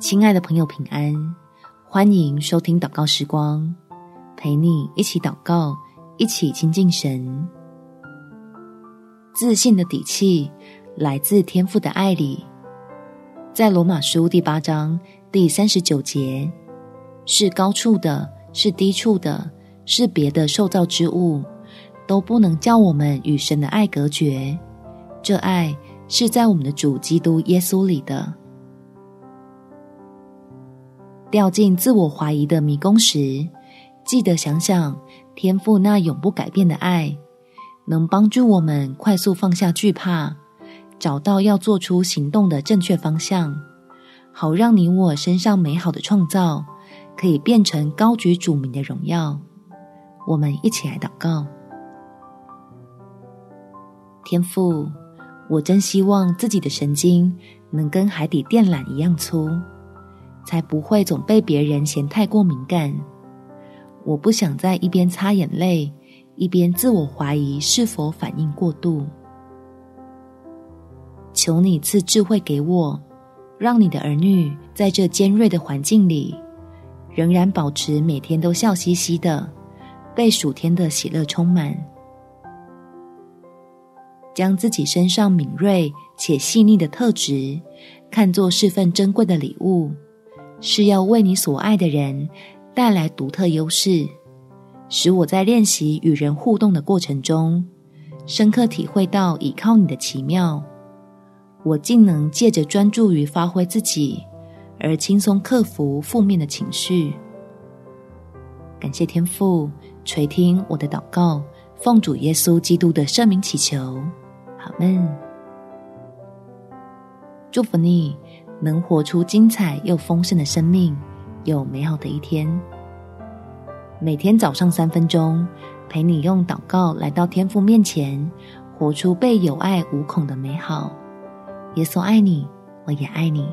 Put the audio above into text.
亲爱的朋友，平安！欢迎收听祷告时光，陪你一起祷告，一起亲近神。自信的底气来自天父的爱里，在罗马书第八章第三十九节，是高处的，是低处的，是别的受造之物，都不能叫我们与神的爱隔绝。这爱是在我们的主基督耶稣里的。掉进自我怀疑的迷宫时，记得想想天父那永不改变的爱，能帮助我们快速放下惧怕，找到要做出行动的正确方向，好让你我身上美好的创造可以变成高举主名的荣耀。我们一起来祷告：天父，我真希望自己的神经能跟海底电缆一样粗。才不会总被别人嫌太过敏感。我不想在一边擦眼泪，一边自我怀疑是否反应过度。求你赐智慧给我，让你的儿女在这尖锐的环境里，仍然保持每天都笑嘻嘻的，被暑天的喜乐充满。将自己身上敏锐且细腻的特质，看作是份珍贵的礼物。是要为你所爱的人带来独特优势，使我在练习与人互动的过程中，深刻体会到倚靠你的奇妙。我竟能借着专注于发挥自己，而轻松克服负面的情绪。感谢天父垂听我的祷告，奉主耶稣基督的圣名祈求，阿们。祝福你。能活出精彩又丰盛的生命，有美好的一天。每天早上三分钟，陪你用祷告来到天父面前，活出被有爱无恐的美好。耶稣爱你，我也爱你。